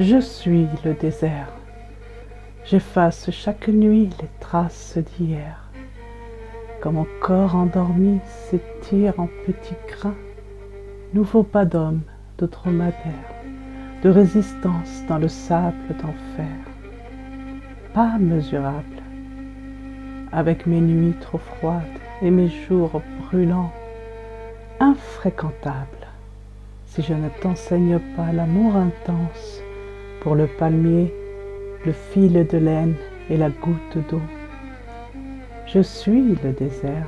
Je suis le désert. J'efface chaque nuit les traces d'hier. Quand mon corps endormi s'étire en petits grains, nouveau pas d'homme, de dromadaire, de résistance dans le sable d'enfer. Pas mesurable, avec mes nuits trop froides et mes jours brûlants, infréquentable, si je ne t'enseigne pas l'amour intense pour le palmier, le fil de laine et la goutte d'eau. Je suis le désert,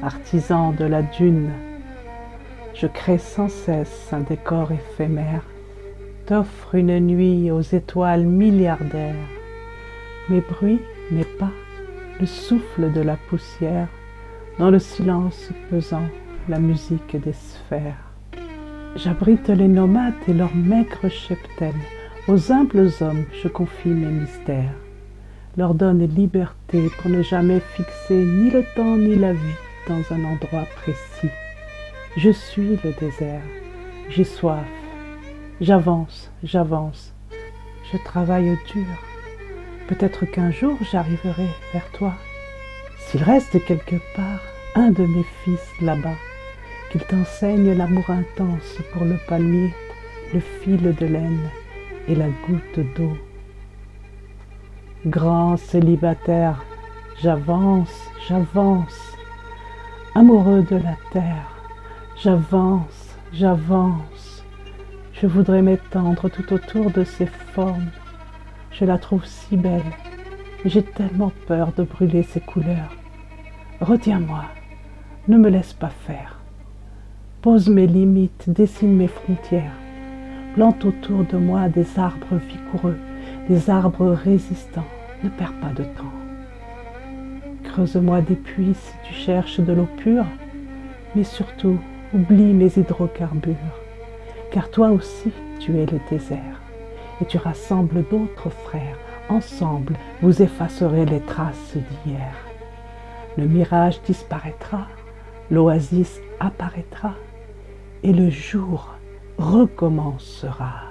artisan de la dune. Je crée sans cesse un décor éphémère, t'offre une nuit aux étoiles milliardaires. Mes bruits, mes pas, le souffle de la poussière, dans le silence pesant, la musique des sphères. J'abrite les nomades et leurs maigres cheptels. Aux humbles hommes, je confie mes mystères. Leur donne liberté pour ne jamais fixer ni le temps ni la vie dans un endroit précis. Je suis le désert, j'ai soif, j'avance, j'avance, je travaille dur. Peut-être qu'un jour j'arriverai vers toi. S'il reste quelque part un de mes fils là-bas, qu'il t'enseigne l'amour intense pour le palmier, le fil de laine et la goutte d'eau. Grand célibataire, j'avance, j'avance, amoureux de la terre, j'avance, j'avance. Je voudrais m'étendre tout autour de ses formes. Je la trouve si belle, j'ai tellement peur de brûler ses couleurs. Retiens-moi, ne me laisse pas faire. Pose mes limites, dessine mes frontières. Plante autour de moi des arbres vigoureux, des arbres résistants. Ne perds pas de temps. Creuse-moi des puits si tu cherches de l'eau pure, mais surtout oublie mes hydrocarbures, car toi aussi tu es le désert, et tu rassembles d'autres frères. Ensemble, vous effacerez les traces d'hier. Le mirage disparaîtra, l'oasis apparaîtra et le jour recommencera.